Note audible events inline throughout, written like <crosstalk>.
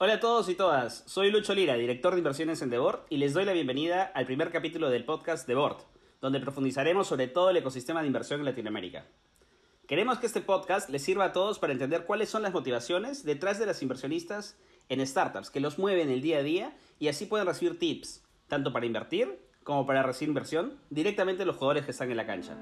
Hola a todos y todas, soy Lucho Lira, director de inversiones en The Board, y les doy la bienvenida al primer capítulo del podcast The Board, donde profundizaremos sobre todo el ecosistema de inversión en Latinoamérica. Queremos que este podcast les sirva a todos para entender cuáles son las motivaciones detrás de las inversionistas en startups que los mueven el día a día y así pueden recibir tips, tanto para invertir como para recibir inversión, directamente de los jugadores que están en la cancha.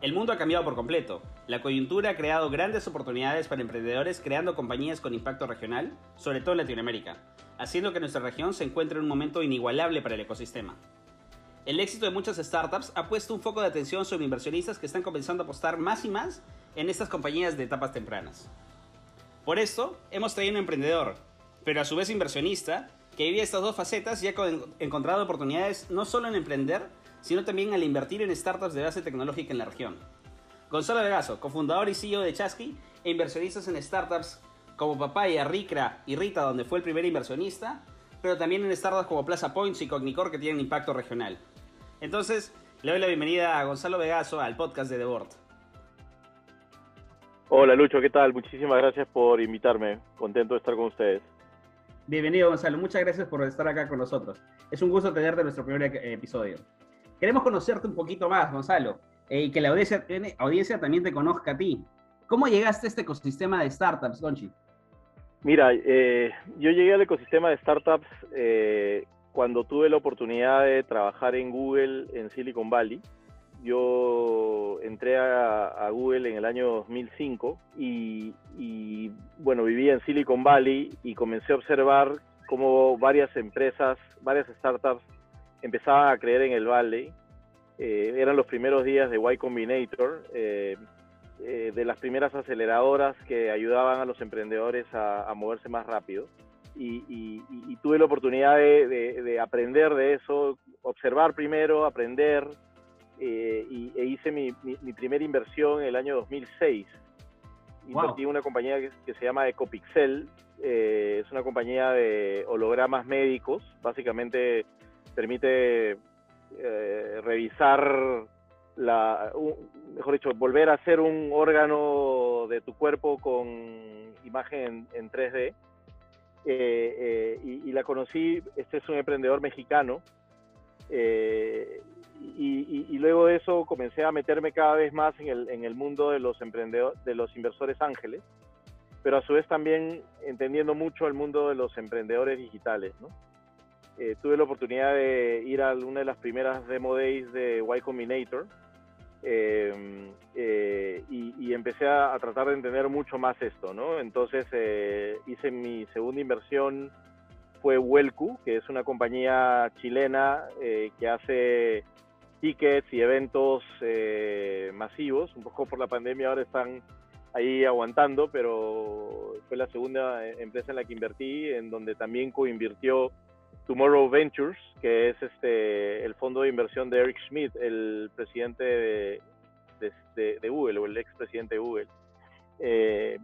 El mundo ha cambiado por completo. La coyuntura ha creado grandes oportunidades para emprendedores creando compañías con impacto regional, sobre todo en Latinoamérica, haciendo que nuestra región se encuentre en un momento inigualable para el ecosistema. El éxito de muchas startups ha puesto un foco de atención sobre inversionistas que están comenzando a apostar más y más en estas compañías de etapas tempranas. Por esto, hemos traído un emprendedor, pero a su vez inversionista, que vive estas dos facetas y ha encontrado oportunidades no solo en emprender, sino también al invertir en startups de base tecnológica en la región. Gonzalo Vegaso, cofundador y CEO de Chasqui e inversionistas en startups como Papaya, Ricra y Rita, donde fue el primer inversionista, pero también en startups como Plaza Points y Cognicor que tienen impacto regional. Entonces, le doy la bienvenida a Gonzalo Vegaso al podcast de The Board. Hola Lucho, ¿qué tal? Muchísimas gracias por invitarme. Contento de estar con ustedes. Bienvenido Gonzalo, muchas gracias por estar acá con nosotros. Es un gusto tenerte en nuestro primer episodio. Queremos conocerte un poquito más, Gonzalo, eh, y que la audiencia, audiencia también te conozca a ti. ¿Cómo llegaste a este ecosistema de startups, Gonchi? Mira, eh, yo llegué al ecosistema de startups eh, cuando tuve la oportunidad de trabajar en Google en Silicon Valley. Yo entré a, Google en el año 2005 y, y, bueno, vivía en Silicon Valley y comencé a observar cómo varias empresas, varias startups empezaba a creer en el Valley. Eh, eran los primeros días de Y Combinator, eh, eh, de las primeras aceleradoras que ayudaban a los emprendedores a, moverse más rápido. Y, tuve la oportunidad de, aprender de eso, observar primero, aprender, y, e hice mi, primera inversión en el año 2006. Invertí en una compañía que, que, se llama Ecopixel, es una compañía de hologramas médicos, básicamente permite eh, revisar la, mejor dicho, volver a hacer un órgano de tu cuerpo con imagen en, 3D. Eh, eh, y, la conocí, este es un emprendedor mexicano, y, luego de eso comencé a meterme cada vez más en el, en el mundo de los emprendedores, de los inversores ángeles, pero a su vez también entendiendo mucho el mundo de los emprendedores digitales, ¿no? Eh, tuve la oportunidad de ir a una de las primeras demo days de Y Combinator em, eh, y, empecé a, tratar de entender mucho más esto, ¿no? Entonces eh, hice mi segunda inversión, fue Welcu, que es una compañía chilena que hace tickets y eventos masivos, un poco por la pandemia ahora están ahí aguantando, pero fue la segunda empresa en la que invertí, en donde también coinvirtió Tomorrow Ventures, que es este el fondo de inversión de Eric Schmidt, el presidente de, de, Google o el expresidente de Google. Eh,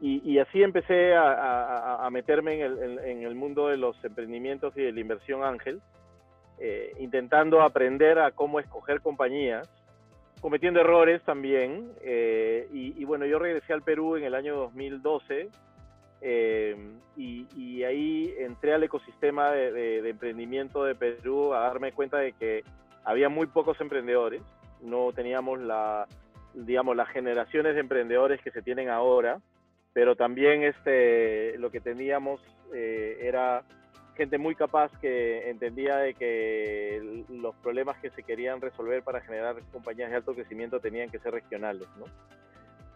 y, así empecé a, meterme en el, en, el, mundo de los emprendimientos y de la inversión ángel, eh, intentando aprender a cómo escoger compañías, cometiendo errores también. Eh, y, y, bueno, yo regresé al Perú en el año 2012 Em, y, ahí entré al ecosistema de, emprendimiento de Perú a darme cuenta de que había muy pocos emprendedores, no teníamos la, digamos, las generaciones de emprendedores que se tienen ahora, pero también este, lo que teníamos eh, era gente muy capaz que entendía de que los problemas que se querían resolver para generar compañías de alto crecimiento tenían que ser regionales, ¿no?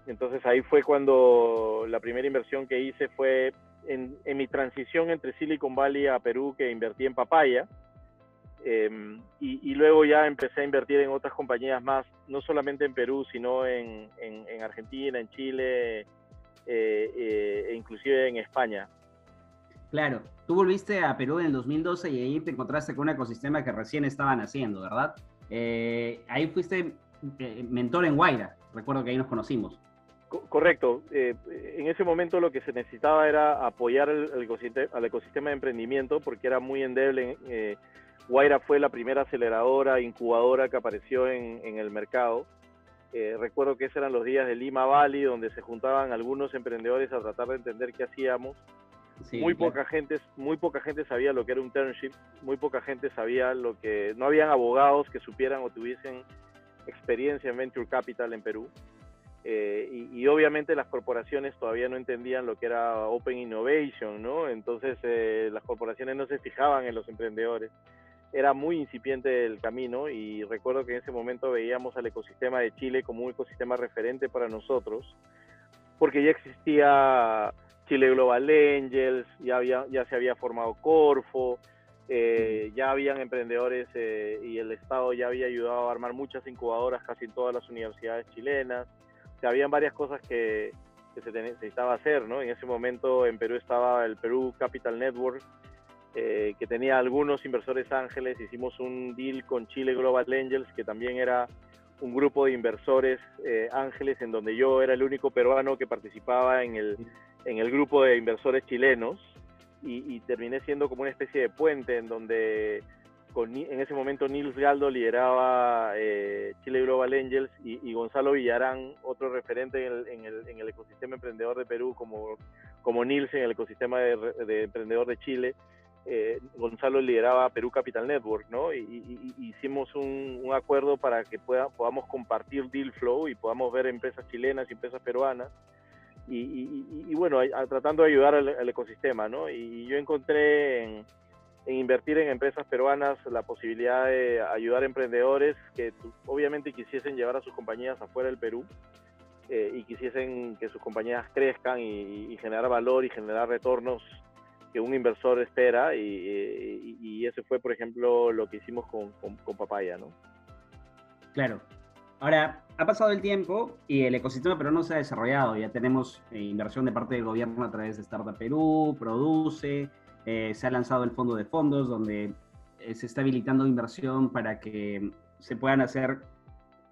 Entonces ahí fue cuando la primera inversión que hice fue en, mi transición entre Silicon Valley a Perú, que invertí en Papaya. Em, y, luego ya empecé a invertir en otras compañías más, no solamente en Perú, sino en, Argentina, en Chile eh, eh, e inclusive en España. Claro, tú volviste a Perú en el 2012 y ahí te encontraste con un ecosistema que recién estaban haciendo, ¿verdad? Eh, ahí fuiste mentor en Guaira, recuerdo que ahí nos conocimos correcto. Eh, en ese momento lo que se necesitaba era apoyar el, al ecosistema de emprendimiento porque era muy endeble. Eh, Guaira fue la primera aceleradora, incubadora que apareció en, el mercado. Eh, recuerdo que esos eran los días de Lima Valley, donde se juntaban algunos emprendedores a tratar de entender qué hacíamos. muy poca gente, muy poca gente sabía lo que era un internship, muy poca gente sabía lo que, no habían abogados que supieran o tuviesen experiencia en venture capital en Perú. Eh, y, obviamente las corporaciones todavía no entendían lo que era Open Innovation, ¿no? Entonces eh, las corporaciones no se fijaban en los emprendedores. Era muy incipiente el camino y recuerdo que en ese momento veíamos al ecosistema de Chile como un ecosistema referente para nosotros, porque ya existía Chile Global Angels, ya, había, ya se había formado Corfo, eh, ya habían emprendedores y el Estado ya había ayudado a armar muchas incubadoras casi en todas las universidades chilenas habían varias cosas que, se necesitaba hacer, ¿no? En ese momento en Perú estaba el Perú Capital Network, eh, que tenía algunos inversores ángeles, hicimos un deal con Chile Global Angels, que también era un grupo de inversores eh, ángeles en donde yo era el único peruano que participaba en el, en el grupo de inversores chilenos y, y terminé siendo como una especie de puente en donde en ese momento Nils Galdo lideraba eh, Chile Global Angels y, Gonzalo Villarán, otro referente en el, ecosistema emprendedor de Perú, como, como Nils en el ecosistema de, emprendedor de Chile. Eh, Gonzalo lideraba Perú Capital Network, ¿no? Y, hicimos un, acuerdo para que pueda, podamos compartir deal flow y podamos ver empresas chilenas y empresas peruanas. Y, bueno, tratando de ayudar al, al ecosistema, ¿no? Y yo encontré en en invertir en empresas peruanas la posibilidad de ayudar a emprendedores que obviamente quisiesen llevar a sus compañías afuera del Perú eh, y quisiesen que sus compañías crezcan y, generar valor y generar retornos que un inversor espera y, y, ese fue por ejemplo lo que hicimos con, con, Papaya, ¿no? Claro. Ahora, ha pasado el tiempo y el ecosistema peruano se ha desarrollado. Ya tenemos eh, inversión de parte del gobierno a través de Startup Perú, Produce, eh, se ha lanzado el fondo de fondos donde eh, se está habilitando inversión para que se puedan hacer,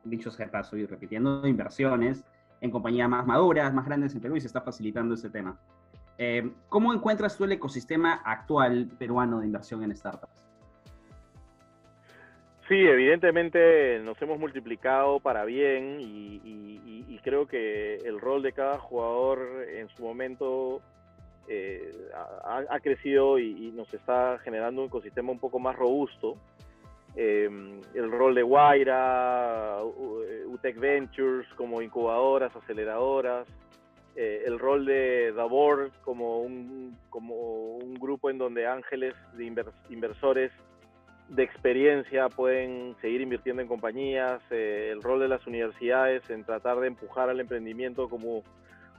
dicho sea paso y repitiendo, inversiones en compañías más maduras, más grandes en Perú y se está facilitando ese tema. Eh, ¿Cómo encuentras tú el ecosistema actual peruano de inversión en startups? Sí, evidentemente nos hemos multiplicado para bien y, y, creo que el rol de cada jugador en su momento eh, ha, crecido y, nos está generando un ecosistema un poco más robusto. Em, el rol de Guaira, UTEC Ventures como incubadoras, aceleradoras, eh, el rol de Davor como un, como un grupo en donde ángeles de inversores de experiencia pueden seguir invirtiendo en compañías, eh, el rol de las universidades en tratar de empujar al emprendimiento como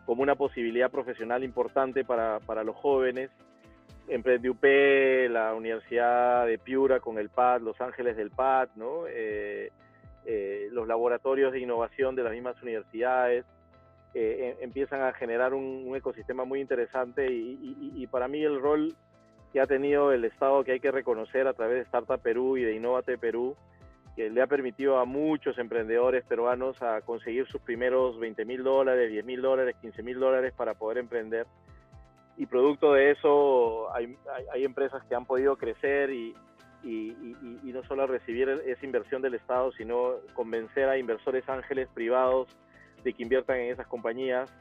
como una posibilidad profesional importante para, para los jóvenes. UP, la Universidad de Piura con el PAD, Los Ángeles del PAD, ¿no? Eh, eh, los laboratorios de innovación de las mismas universidades, eh, em, empiezan a generar un, ecosistema muy interesante y, y, para mí el rol que ha tenido el Estado que hay que reconocer a través de Startup Perú y de Innovate Perú que le ha permitido a muchos emprendedores peruanos a conseguir sus primeros 20 mil dólares, 10 mil dólares, 15 mil dólares para poder emprender. Y producto de eso hay, hay, empresas que han podido crecer y, y, no solo recibir esa inversión del Estado, sino convencer a inversores ángeles privados de que inviertan en esas compañías.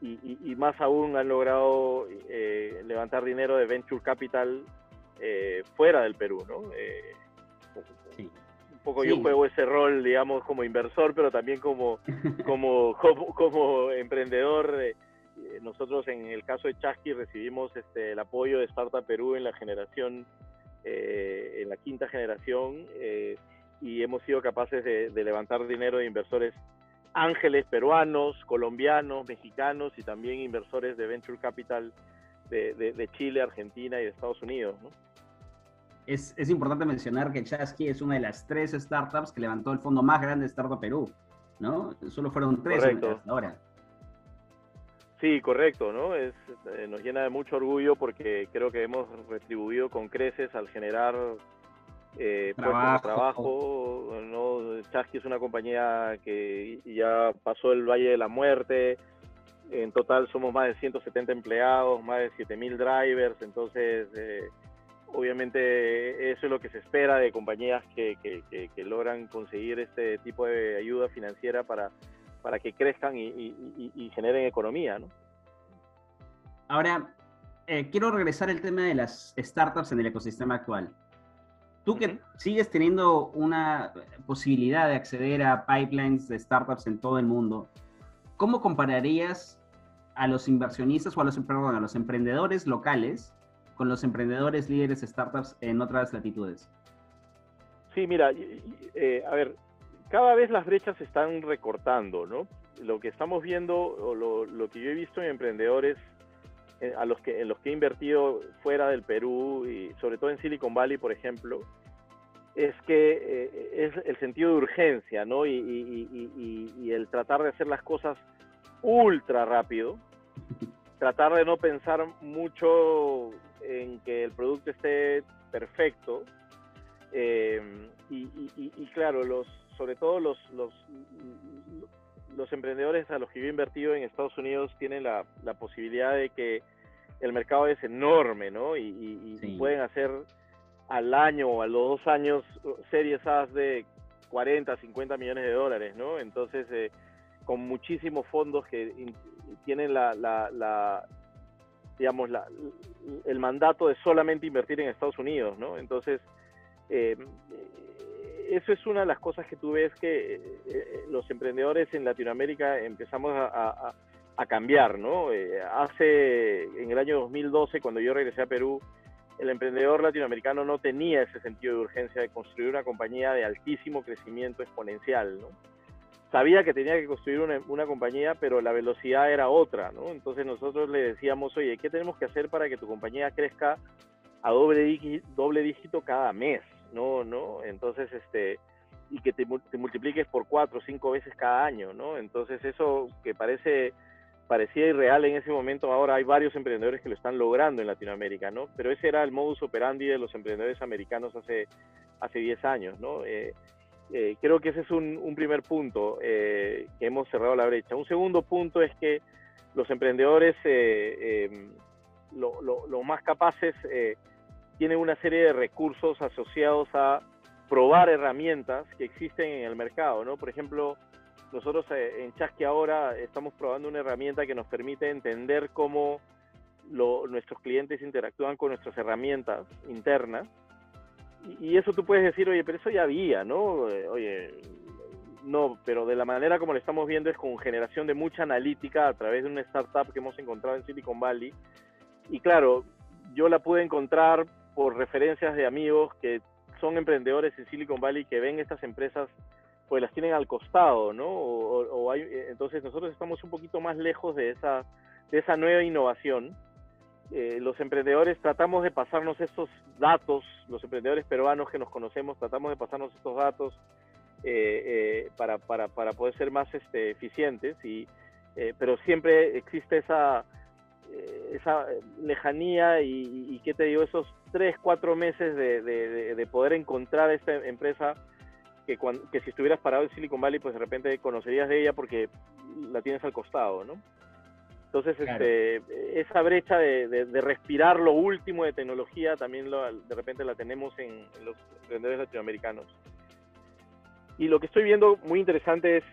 Y, más aún han logrado eh, levantar dinero de venture capital eh, fuera del Perú, ¿no? Eh, poco yo juego ese rol, digamos, como inversor, pero también como, <laughs> como, como, emprendedor. Eh, nosotros en el caso de Chasqui recibimos este, el apoyo de Startup Perú en la generación, eh, en la quinta generación, eh, y hemos sido capaces de, levantar dinero de inversores ángeles peruanos, colombianos, mexicanos y también inversores de Venture Capital de, de Chile, Argentina y de Estados Unidos. ¿no? Es, es, importante mencionar que Chasky es una de las tres startups que levantó el fondo más grande de Startup Perú, ¿no? Solo fueron tres hasta ahora. Sí, correcto, ¿no? Es, eh, nos llena de mucho orgullo porque creo que hemos retribuido con creces al generar eh, trabajo. trabajo, ¿no? Chasky es una compañía que ya pasó el Valle de la Muerte, en total somos más de 170 empleados, más de 7.000 drivers, entonces... Eh, obviamente eso es lo que se espera de compañías que, logran conseguir este tipo de ayuda financiera para, para que crezcan y, generen economía. ¿no? Ahora, eh, quiero regresar al tema de las startups en el ecosistema actual. Tú que sigues teniendo una posibilidad de acceder a pipelines de startups en todo el mundo, ¿cómo compararías a los inversionistas o a los, perdón, a los emprendedores locales con los emprendedores líderes startups en otras latitudes? Sí, mira, eh, a ver, cada vez las brechas se están recortando, ¿no? Lo que estamos viendo, o lo, que yo he visto en emprendedores eh, a los que, en los que he invertido fuera del Perú y sobre todo en Silicon Valley, por ejemplo, es que eh, es el sentido de urgencia, ¿no? Y, y, el tratar de hacer las cosas ultra rápido, tratar de no pensar mucho en que el producto esté perfecto. Eh, y, claro, los, sobre todo los, los, los emprendedores a los que yo he invertido en Estados Unidos tienen la, la posibilidad de que el mercado es enorme, ¿no? Y, pueden hacer al año o a los dos años series A de 40, 50 millones de dólares, ¿no? Entonces, eh, con muchísimos fondos que tienen la, la, digamos, la, el mandato de solamente invertir en Estados Unidos, ¿no? Entonces, eh, eso es una de las cosas que tú ves que eh, los emprendedores en Latinoamérica empezamos a, a, cambiar, ¿no? Eh, hace, en el año 2012, cuando yo regresé a Perú, el emprendedor latinoamericano no tenía ese sentido de urgencia de construir una compañía de altísimo crecimiento exponencial, ¿no? Sabía que tenía que construir una, compañía, pero la velocidad era otra, ¿no? Entonces nosotros le decíamos, oye, ¿qué tenemos que hacer para que tu compañía crezca a doble, doble dígito cada mes? ¿No? ¿No? Entonces, este, y que te, multipliques por cuatro o cinco veces cada año, ¿no? Entonces eso que parece parecía irreal en ese momento, ahora hay varios emprendedores que lo están logrando en Latinoamérica, ¿no? Pero ese era el modus operandi de los emprendedores americanos hace, hace 10 años, ¿no? Eh, eh, creo que ese es un, primer punto eh, que hemos cerrado la brecha. Un segundo punto es que los emprendedores, eh, em, lo, más capaces, tienen una serie de recursos asociados a probar herramientas que existen en el mercado, ¿no? Por ejemplo, nosotros en Chasqui ahora estamos probando una herramienta que nos permite entender cómo nuestros clientes interactúan con nuestras herramientas internas y eso tú puedes decir, oye, pero eso ya había, ¿no? Eh, oye, no, pero de la manera como lo estamos viendo es con generación de mucha analítica a través de una startup que hemos encontrado en Silicon Valley. Y claro, yo la pude encontrar por referencias de amigos que son emprendedores en Silicon Valley que ven estas empresas, pues las tienen al costado, ¿no? O, hay, eh, entonces nosotros estamos un poquito más lejos de esa, de esa nueva innovación eh, los emprendedores tratamos de pasarnos estos datos, los emprendedores peruanos que nos conocemos, tratamos de pasarnos estos datos eh, eh, para, para, para, poder ser más este, eficientes, y, pero siempre existe esa, esa lejanía y, y, ¿qué te digo? Esos tres, cuatro meses de, de, de poder encontrar esta empresa que, cuando, que si estuvieras parado en Silicon Valley, pues de repente conocerías de ella porque la tienes al costado, ¿no? Entonces, este, esa brecha de, respirar lo último de tecnología también de repente la tenemos en, los emprendedores latinoamericanos. Y lo que estoy viendo muy interesante es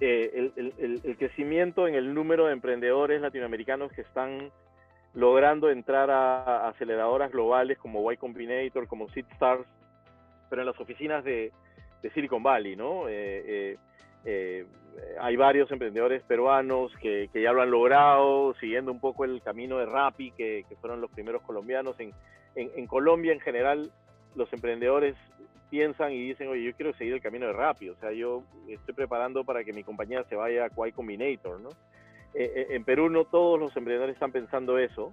eh, el, crecimiento en el número de emprendedores latinoamericanos que están logrando entrar a, aceleradoras globales como Y Combinator, como SeedStars, pero en las oficinas de, Silicon Valley, ¿no? Eh, eh, eh, hay varios emprendedores peruanos que, ya lo han logrado, siguiendo un poco el camino de Rappi, que, fueron los primeros colombianos. En, en, Colombia, en general, los emprendedores piensan y dicen, oye, yo quiero seguir el camino de Rappi, o sea, yo estoy preparando para que mi compañía se vaya a Quay Combinator, ¿no? Eh, eh, en Perú no todos los emprendedores están pensando eso,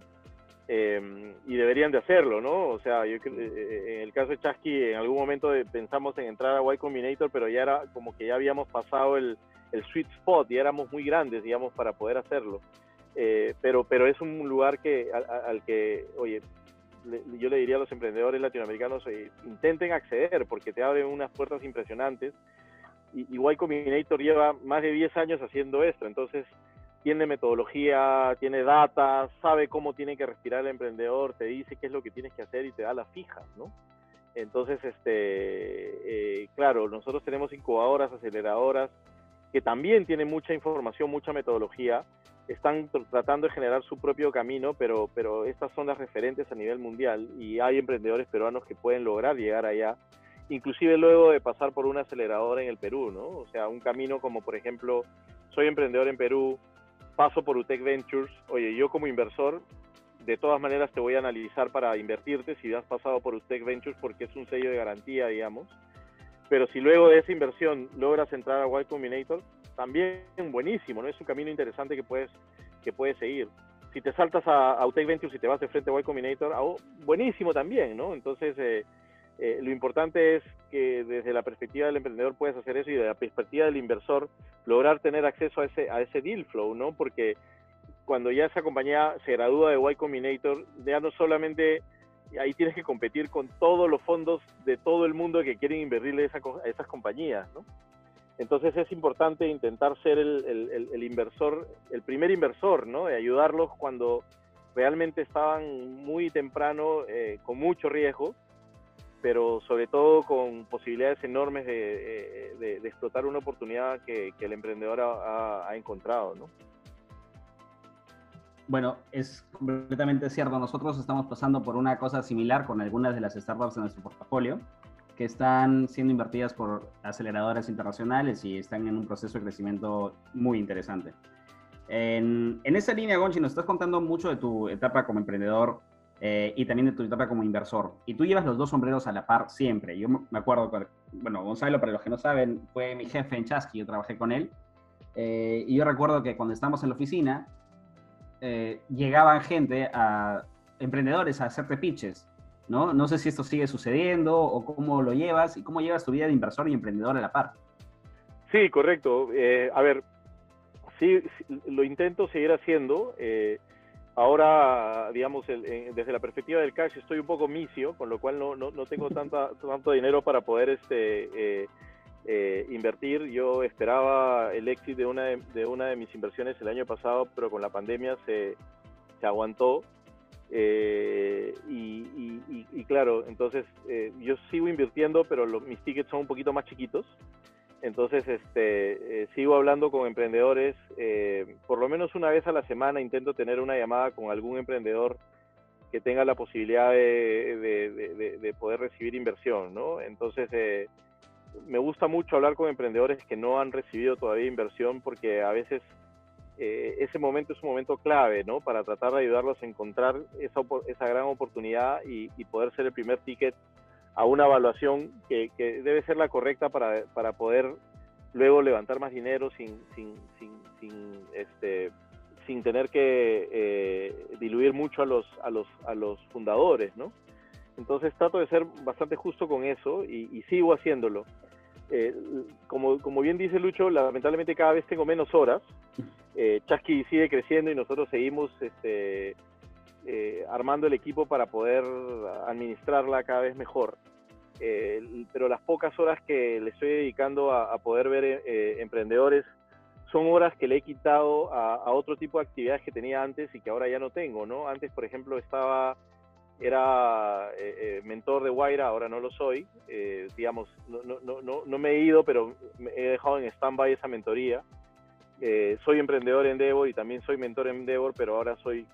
Em, y deberían de hacerlo, ¿no? O sea, yo, eh, eh, en el caso de Chasqui, en algún momento pensamos en entrar a Y Combinator, pero ya era como que ya habíamos pasado el, sweet spot y éramos muy grandes, digamos, para poder hacerlo. Eh, pero, pero es un lugar que al, que, oye, yo le diría a los emprendedores latinoamericanos, intenten acceder porque te abren unas puertas impresionantes. Y, y Y Combinator lleva más de 10 años haciendo esto, entonces tiene metodología, tiene data, sabe cómo tiene que respirar el emprendedor, te dice qué es lo que tienes que hacer y te da las fijas, ¿no? Entonces, este, eh, claro, nosotros tenemos incubadoras, aceleradoras, que también tienen mucha información, mucha metodología, están tratando de generar su propio camino, pero, pero estas son las referentes a nivel mundial y hay emprendedores peruanos que pueden lograr llegar allá, inclusive luego de pasar por una aceleradora en el Perú, ¿no? O sea, un camino como, por ejemplo, soy emprendedor en Perú, paso por UTEC Ventures, oye, yo como inversor, de todas maneras te voy a analizar para invertirte si has pasado por UTEC Ventures porque es un sello de garantía, digamos. Pero si luego de esa inversión logras entrar a Y Combinator, también buenísimo, ¿no? Es un camino interesante que puedes, que puedes seguir. Si te saltas a, UTEC Ventures y te vas de frente a Y Combinator, ah, oh, buenísimo también, ¿no? Entonces, eh, eh, lo importante es que desde la perspectiva del emprendedor puedes hacer eso y desde la perspectiva del inversor lograr tener acceso a ese, a ese deal flow, ¿no? Porque cuando ya esa compañía se gradúa de Y Combinator, ya no solamente ahí tienes que competir con todos los fondos de todo el mundo que quieren invertirle a, esas compañías, ¿no? Entonces es importante intentar ser el, inversor, el primer inversor, ¿no? De ayudarlos cuando realmente estaban muy temprano, eh, con mucho riesgo, pero sobre todo con posibilidades enormes de, de, explotar una oportunidad que, el emprendedor ha, encontrado, ¿no? Bueno, es completamente cierto. Nosotros estamos pasando por una cosa similar con algunas de las startups de nuestro portafolio que están siendo invertidas por aceleradoras internacionales y están en un proceso de crecimiento muy interesante. En, en esa línea, Gonchi, nos estás contando mucho de tu etapa como emprendedor eh, y también de tu etapa como inversor. Y tú llevas los dos sombreros a la par siempre. Yo me acuerdo, bueno, Gonzalo, para los que no saben, fue mi jefe en Chasqui, yo trabajé con él. Eh, y yo recuerdo que cuando estábamos en la oficina, eh, llegaban gente, a emprendedores, a hacerte pitches. ¿no? no sé si esto sigue sucediendo o cómo lo llevas y cómo llevas tu vida de inversor y emprendedor a la par. Sí, correcto. a ver, sí, lo intento seguir haciendo. Ahora, digamos, desde la perspectiva del cash estoy un poco misio, con lo cual no, no, no tengo tanta, tanto dinero para poder este, eh, eh, invertir. Yo esperaba el éxito de una de, una de mis inversiones el año pasado, pero con la pandemia se, se aguantó. Eh, y, y, claro, entonces yo sigo invirtiendo, pero mis tickets son un poquito más chiquitos. Entonces, este, eh, sigo hablando con emprendedores, eh, por lo menos una vez a la semana intento tener una llamada con algún emprendedor que tenga la posibilidad de, poder recibir inversión, ¿no? Entonces, eh, me gusta mucho hablar con emprendedores que no han recibido todavía inversión porque a veces ese momento es un momento clave, ¿no? Para tratar de ayudarlos a encontrar esa, esa gran oportunidad y, y poder ser el primer ticket a una evaluación que, debe ser la correcta para, para, poder luego levantar más dinero sin, sin, sin, sin este, sin tener que eh, diluir mucho a los, a, los, a los fundadores, ¿no? Entonces trato de ser bastante justo con eso y, sigo haciéndolo. Eh, como, como bien dice Lucho, lamentablemente cada vez tengo menos horas. Eh, Chasqui sigue creciendo y nosotros seguimos este, eh, armando el equipo para poder administrarla cada vez mejor. Eh, pero las pocas horas que le estoy dedicando a, poder ver eh, emprendedores son horas que le he quitado a, otro tipo de actividades que tenía antes y que ahora ya no tengo, ¿no? Antes, por ejemplo, estaba, era mentor de Guaira, ahora no lo soy, digamos, no, no, no, no, me he ido, pero he dejado en stand-by esa mentoría. soy emprendedor en Endeavor y también soy mentor en Endeavor, pero ahora soy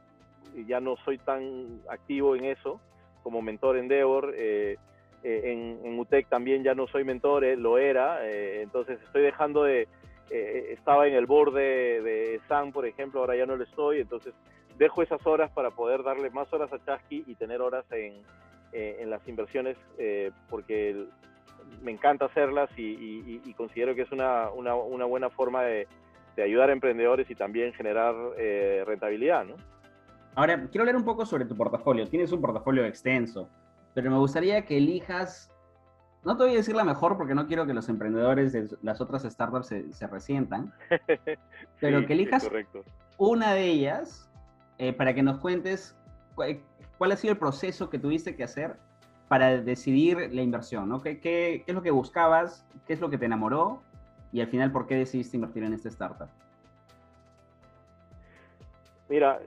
ya no soy tan activo en eso como mentor Endeavor. Eh, eh, en, en, UTEC también ya no soy mentor, eh, lo era, entonces estoy dejando de, estaba en el borde de, SAN, por ejemplo, ahora ya no lo estoy, entonces dejo esas horas para poder darle más horas a Chasqui y tener horas en, en las inversiones, porque me encanta hacerlas y, considero que es una, una, una buena forma de, de, ayudar a emprendedores y también generar rentabilidad, ¿no? Ahora, quiero hablar un poco sobre tu portafolio. Tienes un portafolio extenso, pero me gustaría que elijas, no te voy a decir la mejor porque no quiero que los emprendedores de las otras startups se, resientan, <laughs> pero que elijas una de ellas eh, para que nos cuentes cuál, ha sido el proceso que tuviste que hacer para decidir la inversión, ¿no? ¿Qué, qué es lo que buscabas? ¿Qué es lo que te enamoró? Y al final, ¿por qué decidiste invertir en esta startup? Mira,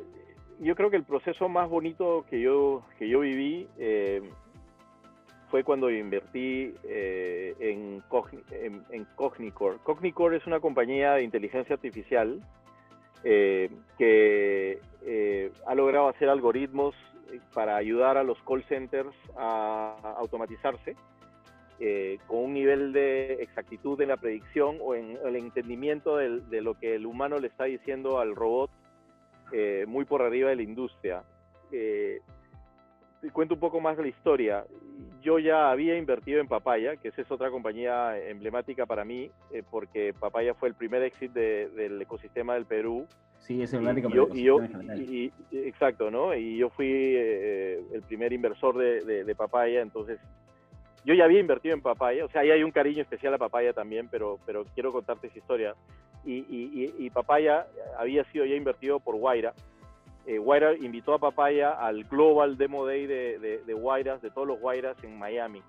yo creo que el proceso más bonito que yo, que yo viví eh, fue cuando invertí eh, en, en, Cognicore. Cognicore es una compañía de inteligencia artificial eh, que ha logrado hacer algoritmos para ayudar a los call centers a, automatizarse con un nivel de exactitud en la predicción o en el entendimiento de lo que el humano le está diciendo al robot eh, muy por arriba de la industria. Eh, te cuento un poco más de la historia. Yo ya había invertido en Papaya, que esa es otra compañía emblemática para mí, eh, porque Papaya fue el primer exit del ecosistema del Perú. Sí, es emblemática y yo, y Exacto, ¿no? Y yo fui el primer inversor de, de, Papaya, entonces yo ya había invertido en Papaya, o sea, ahí hay un cariño especial a Papaya también, pero, pero quiero contarte esa historia y, Papaya había sido ya invertido por Guaira. Eh, Guaira invitó a Papaya al Global Demo Day de, de, de todos los Guairas en Miami.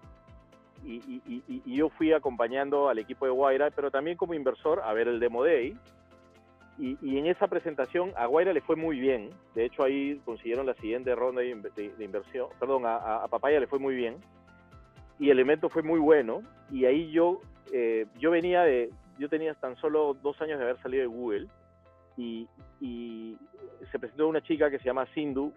Y, yo fui acompañando al equipo de Guaira, pero también como inversor a ver el Demo Day. Y, en esa presentación a Guaira le fue muy bien. De hecho, ahí consiguieron la siguiente ronda de, inversión. Perdón, a, Papaya le fue muy bien. Y el evento fue muy bueno. Y ahí yo, eh, yo venía de, yo tenía tan solo dos años de haber salido de Google y, se presentó una chica que se llama Sindhu,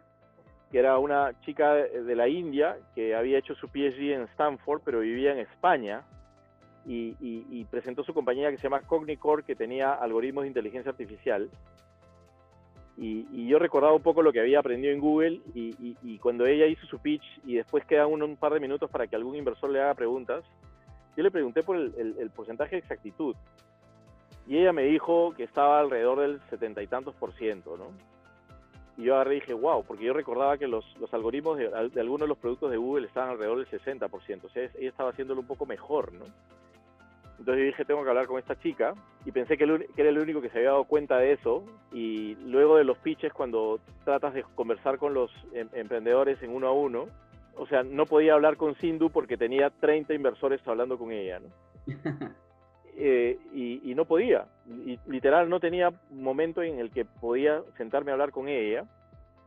que era una chica de la India que había hecho su PhD en Stanford, pero vivía en España. Y, presentó su compañía que se llama Cognicore, que tenía algoritmos de inteligencia artificial. Y, yo recordaba un poco lo que había aprendido en Google y, cuando ella hizo su pitch y después quedan un, par de minutos para que algún inversor le haga preguntas, yo le pregunté por el, porcentaje de exactitud y ella me dijo que estaba alrededor del setenta y tantos por ciento, ¿no? Y yo agarré y dije, wow, porque yo recordaba que los, los algoritmos de, algunos de los productos de Google estaban alrededor del 60%, o sea, ella estaba haciéndolo un poco mejor, ¿no? Entonces yo dije, tengo que hablar con esta chica, y pensé que, que era el único que se había dado cuenta de eso, y luego de los pitches, cuando tratas de conversar con los em, emprendedores en uno a uno, o sea, no podía hablar con Sindhu porque tenía 30 inversores hablando con ella, ¿no? <laughs> Eh, y, no podía, y, literal no tenía momento en el que podía sentarme a hablar con ella.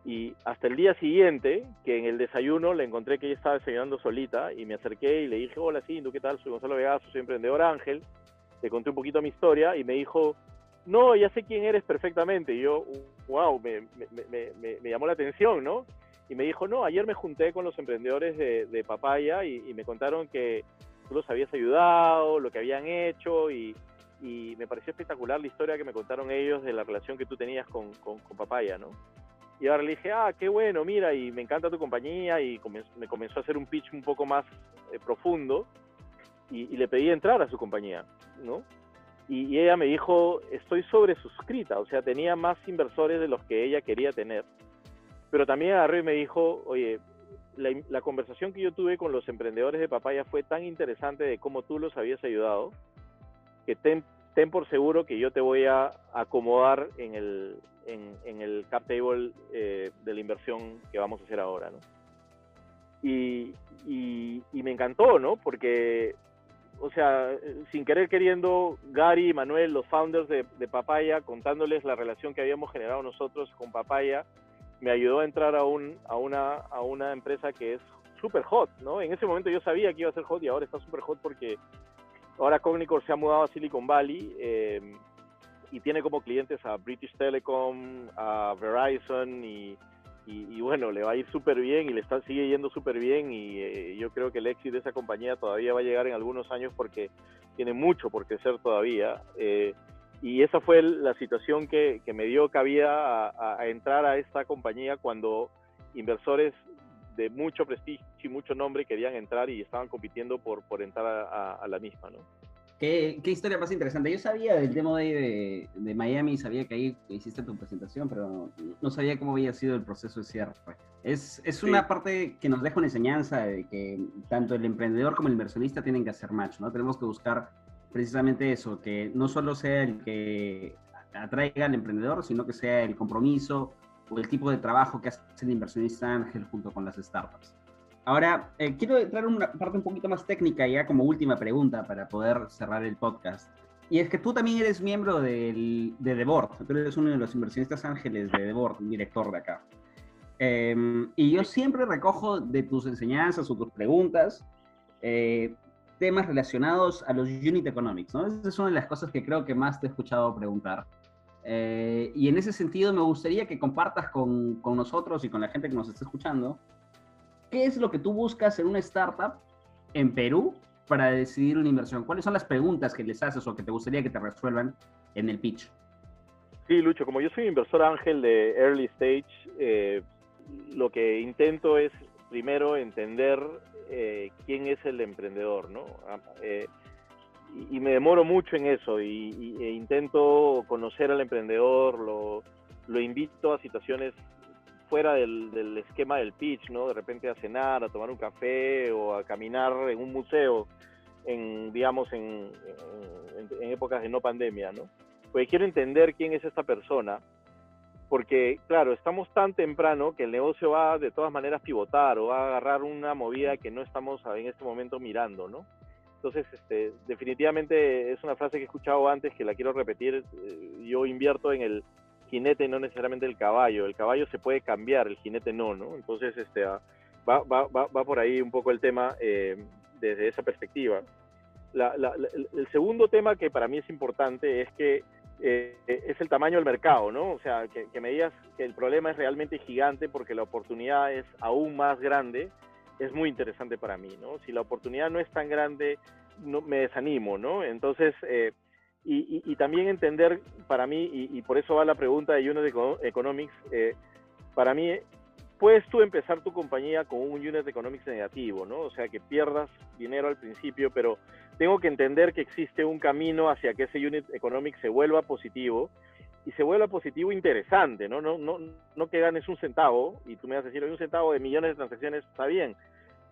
Y hasta el día siguiente, que en el desayuno le encontré que ella estaba desayunando solita y me acerqué y le dije, hola Sindhu, ¿qué tal? Soy Gonzalo Vegaso, soy emprendedor Ángel. Le conté un poquito mi historia y me dijo, no, ya sé quién eres perfectamente. Y yo, wow, me, me, me, me llamó la atención, ¿no? Y me dijo, no, ayer me junté con los emprendedores de, Papaya y, me contaron que tú los habías ayudado, lo que habían hecho y, me pareció espectacular la historia que me contaron ellos de la relación que tú tenías con, Papaya, ¿no? Y ahora le dije, ah, qué bueno, mira, y me encanta tu compañía y me comenzó a hacer un pitch un poco más eh, profundo y, le pedí entrar a su compañía, ¿no? Y, y ella me dijo, estoy sobresuscrita, o sea, tenía más inversores de los que ella quería tener pero también agarró y me dijo, oye, la, conversación que yo tuve con los emprendedores de Papaya fue tan interesante de cómo tú los habías ayudado, que ten, por seguro que yo te voy a acomodar en el, en, el cap table eh, de la inversión que vamos a hacer ahora, ¿no? Y, y, me encantó, ¿no? Porque, o sea, sin querer queriendo, Gary y Manuel, los founders de, de Papaya, contándoles la relación que habíamos generado nosotros con Papaya, me ayudó a entrar a, un, a, una, a una empresa que es súper hot, ¿no? En ese momento yo sabía que iba a ser hot y ahora está súper hot porque ahora Cognicore se ha mudado a Silicon Valley eh, y tiene como clientes a British Telecom, a Verizon y, y, bueno, le va a ir súper bien y le está, sigue yendo súper bien y eh, yo creo que el éxito de esa compañía todavía va a llegar en algunos años porque tiene mucho por crecer todavía. Eh, y esa fue la situación que, me dio cabida a, entrar a esta compañía cuando inversores de mucho prestigio y mucho nombre querían entrar y estaban compitiendo por, por entrar a, la misma, ¿no? ¿Qué, ¿Qué, historia más interesante. Yo sabía del Demo Day de, de, Miami, sabía que ahí hiciste tu presentación, pero no, sabía cómo había sido el proceso de cierre. Es, es una parte que nos deja una enseñanza de que tanto el emprendedor como el inversionista tienen que hacer match, ¿no? Tenemos que buscar precisamente eso, que no solo sea el que atraiga al emprendedor, sino que sea el compromiso o el tipo de trabajo que hace el inversionista ángel junto con las startups. Ahora, eh, quiero entrar en una parte un poquito más técnica, ya como última pregunta para poder cerrar el podcast. y es que tú también eres miembro del, de The Board, tú eres uno de los inversionistas ángeles de The Board, director de acá. Em, y yo siempre recojo de tus enseñanzas o tus preguntas eh, temas relacionados a los unit economics, ¿no? Esa es una de las cosas que creo que más te he escuchado preguntar. Eh, y en ese sentido me gustaría que compartas con, con, nosotros y con la gente que nos está escuchando, ¿qué es lo que tú buscas en una startup en Perú para decidir una inversión? ¿Cuáles son las preguntas que les haces o que te gustaría que te resuelvan en el pitch? Sí, Lucho, como yo soy inversor ángel de Early Stage, eh, lo que intento es primero entender eh, quién es el emprendedor, ¿no? Ah, eh, y, me demoro mucho en eso y, e intento conocer al emprendedor, lo, invito a situaciones fuera del, del, esquema del pitch, ¿no? De repente a cenar, a tomar un café o a caminar en un museo, en, digamos, en, épocas de no pandemia, ¿no? Porque quiero entender quién es esta persona, porque, claro, estamos tan temprano que el negocio va de todas maneras pivotar o va a agarrar una movida que no estamos en este momento mirando, ¿no? Entonces, este, definitivamente es una frase que he escuchado antes que la quiero repetir. Eh, yo invierto en el jinete, no necesariamente el caballo. El caballo se puede cambiar, el jinete no, ¿no? Entonces, este, ah, va, va, va, va por ahí un poco el tema eh, desde esa perspectiva. el segundo tema que para mí es importante es que eh, es el tamaño del mercado, ¿no? O sea, que, que, me digas que el problema es realmente gigante porque la oportunidad es aún más grande, es muy interesante para mí, ¿no? Si la oportunidad no es tan grande, no, me desanimo, ¿no? Entonces, eh, y, también entender para mí, y, por eso va la pregunta de Unit Economics, eh, para mí, puedes tú empezar tu compañía con un Unit Economics negativo, ¿no? O sea, que pierdas dinero al principio, pero tengo que entender que existe un camino hacia que ese Unit Economics se vuelva positivo y se vuelva positivo interesante, ¿no? No, no, no que ganes un centavo y tú me vas a decir, un centavo de millones de transacciones, está bien.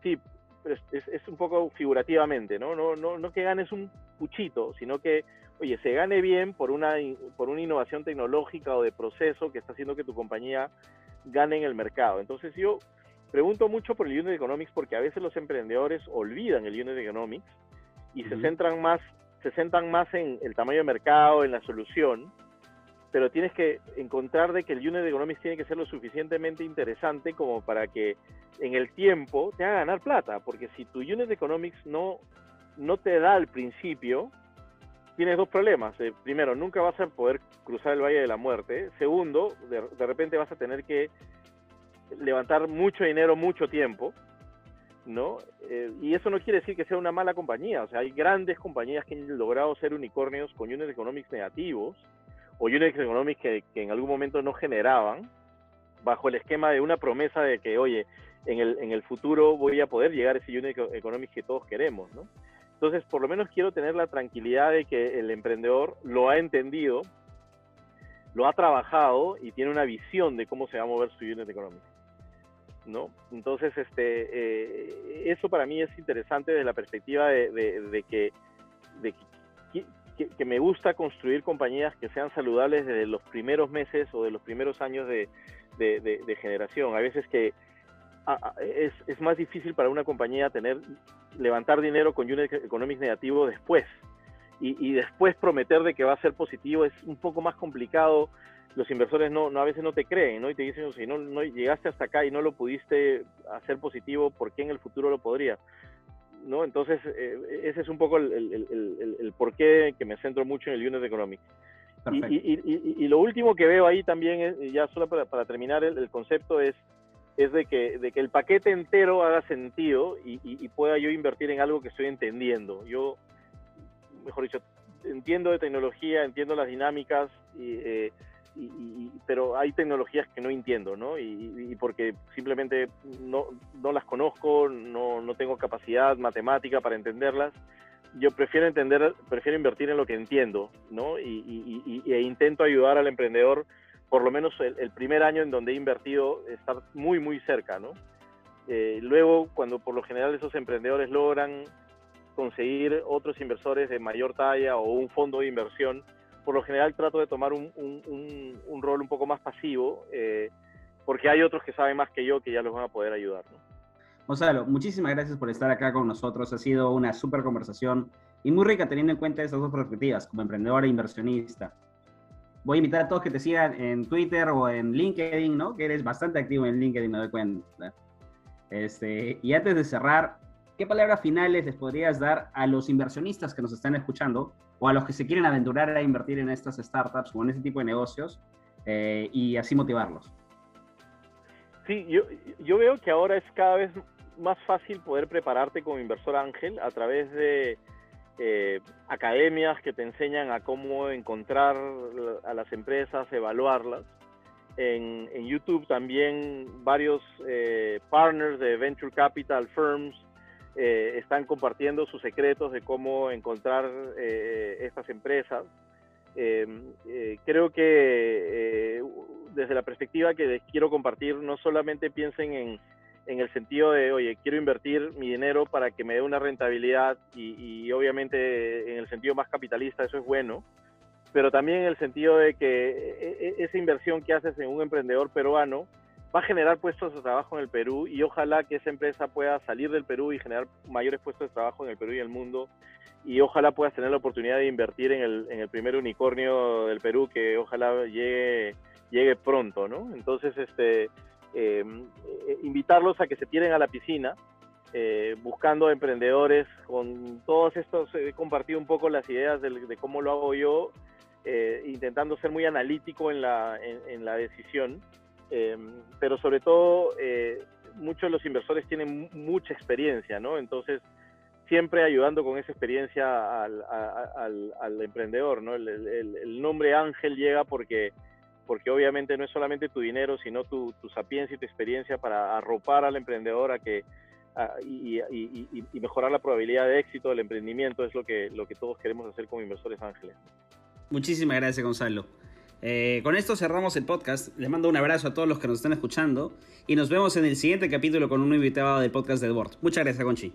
Sí, pero es, es, un poco figurativamente, ¿no? No, no, no que ganes un puchito, sino que oye, se gane bien por una, por una innovación tecnológica o de proceso que está haciendo que tu compañía gane en el mercado. Entonces yo pregunto mucho por el Unit Economics porque a veces los emprendedores olvidan el Unit Economics y se centran más se centran más en el tamaño de mercado, en la solución, pero tienes que encontrar de que el Unit Economics tiene que ser lo suficientemente interesante como para que en el tiempo te haga ganar plata, porque si tu Unit Economics no, no te da al principio, tienes dos problemas. Eh, primero, nunca vas a poder cruzar el Valle de la Muerte. Segundo, de, repente vas a tener que levantar mucho dinero mucho tiempo, ¿no? Eh, y eso no quiere decir que sea una mala compañía. O sea, hay grandes compañías que han logrado ser unicornios con unit economics negativos o unit economics que, en algún momento no generaban bajo el esquema de una promesa de que, oye, en el, en el futuro voy a poder llegar a ese unit economics que todos queremos, ¿no? Entonces, por lo menos quiero tener la tranquilidad de que el emprendedor lo ha entendido, lo ha trabajado y tiene una visión de cómo se va a mover su unit económico. ¿no? Entonces, este, eh, eso para mí es interesante desde la perspectiva de, que, de que, me gusta construir compañías que sean saludables desde los primeros meses o de los primeros años de, de generación. A veces que es, es, más difícil para una compañía tener levantar dinero con unit economics negativo después y, y, después prometer de que va a ser positivo es un poco más complicado los inversores no, no a veces no te creen ¿no? y te dicen si no, no llegaste hasta acá y no lo pudiste hacer positivo ¿por qué en el futuro lo podría? ¿no? entonces eh, ese es un poco el, el, el, el, porqué que me centro mucho en el unit economics y, y, y, lo último que veo ahí también, ya solo para, para terminar el, concepto, es es de que, de que el paquete entero haga sentido y, pueda yo invertir en algo que estoy entendiendo. Yo, mejor dicho, entiendo de tecnología, entiendo las dinámicas, y, eh, pero hay tecnologías que no entiendo, ¿no? Y, porque simplemente no, no las conozco, no, no, tengo capacidad matemática para entenderlas. Yo prefiero entender, prefiero invertir en lo que entiendo, ¿no? Y, e intento ayudar al emprendedor por lo menos el, primer año en donde he invertido, estar muy, muy cerca, ¿no? Eh, luego, cuando por lo general esos emprendedores logran conseguir otros inversores de mayor talla o un fondo de inversión, por lo general trato de tomar un, un, rol un poco más pasivo, eh, porque hay otros que saben más que yo que ya los van a poder ayudar, ¿no? Gonzalo, muchísimas gracias por estar acá con nosotros. Ha sido una súper conversación y muy rica teniendo en cuenta estas dos perspectivas, como emprendedor e inversionista. Voy a invitar a todos que te sigan en Twitter o en LinkedIn, ¿no? Que eres bastante activo en LinkedIn, me doy cuenta. Este, y antes de cerrar, ¿qué palabras finales les podrías dar a los inversionistas que nos están escuchando o a los que se quieren aventurar a invertir en estas startups o en este tipo de negocios eh, y así motivarlos? Sí, yo, yo veo que ahora es cada vez más fácil poder prepararte como inversor ángel a través de eh, academias que te enseñan a cómo encontrar a las empresas, evaluarlas. En, YouTube también varios eh, partners de venture capital firms eh, están compartiendo sus secretos de cómo encontrar estas empresas. creo que desde la perspectiva que les quiero compartir, no solamente piensen en en el sentido de, oye, quiero invertir mi dinero para que me dé una rentabilidad y, obviamente en el sentido más capitalista eso es bueno, pero también en el sentido de que e, e, esa inversión que haces en un emprendedor peruano va a generar puestos de trabajo en el Perú y ojalá que esa empresa pueda salir del Perú y generar mayores puestos de trabajo en el Perú y el mundo y ojalá puedas tener la oportunidad de invertir en el, en el primer unicornio del Perú que ojalá llegue, llegue pronto, ¿no? Entonces, este eh, invitarlos a que se tiren a la piscina, eh, buscando emprendedores con todos estos, he compartido un poco las ideas de, cómo lo hago yo, eh, intentando ser muy analítico en la, en, la decisión, em, pero sobre todo muchos de los inversores tienen mucha experiencia, ¿no? Entonces, siempre ayudando con esa experiencia al, al, emprendedor, ¿no? El, el, nombre Ángel llega porque porque obviamente no es solamente tu dinero, sino tu, sapiencia y tu experiencia para arropar al emprendedor a que, y, mejorar la probabilidad de éxito del emprendimiento, es lo que, lo que todos queremos hacer como inversores ángeles. Muchísimas gracias, Gonzalo. Eh, con esto cerramos el podcast. Les mando un abrazo a todos los que nos están escuchando y nos vemos en el siguiente capítulo con un invitado del podcast de Board. Muchas gracias, Conchi.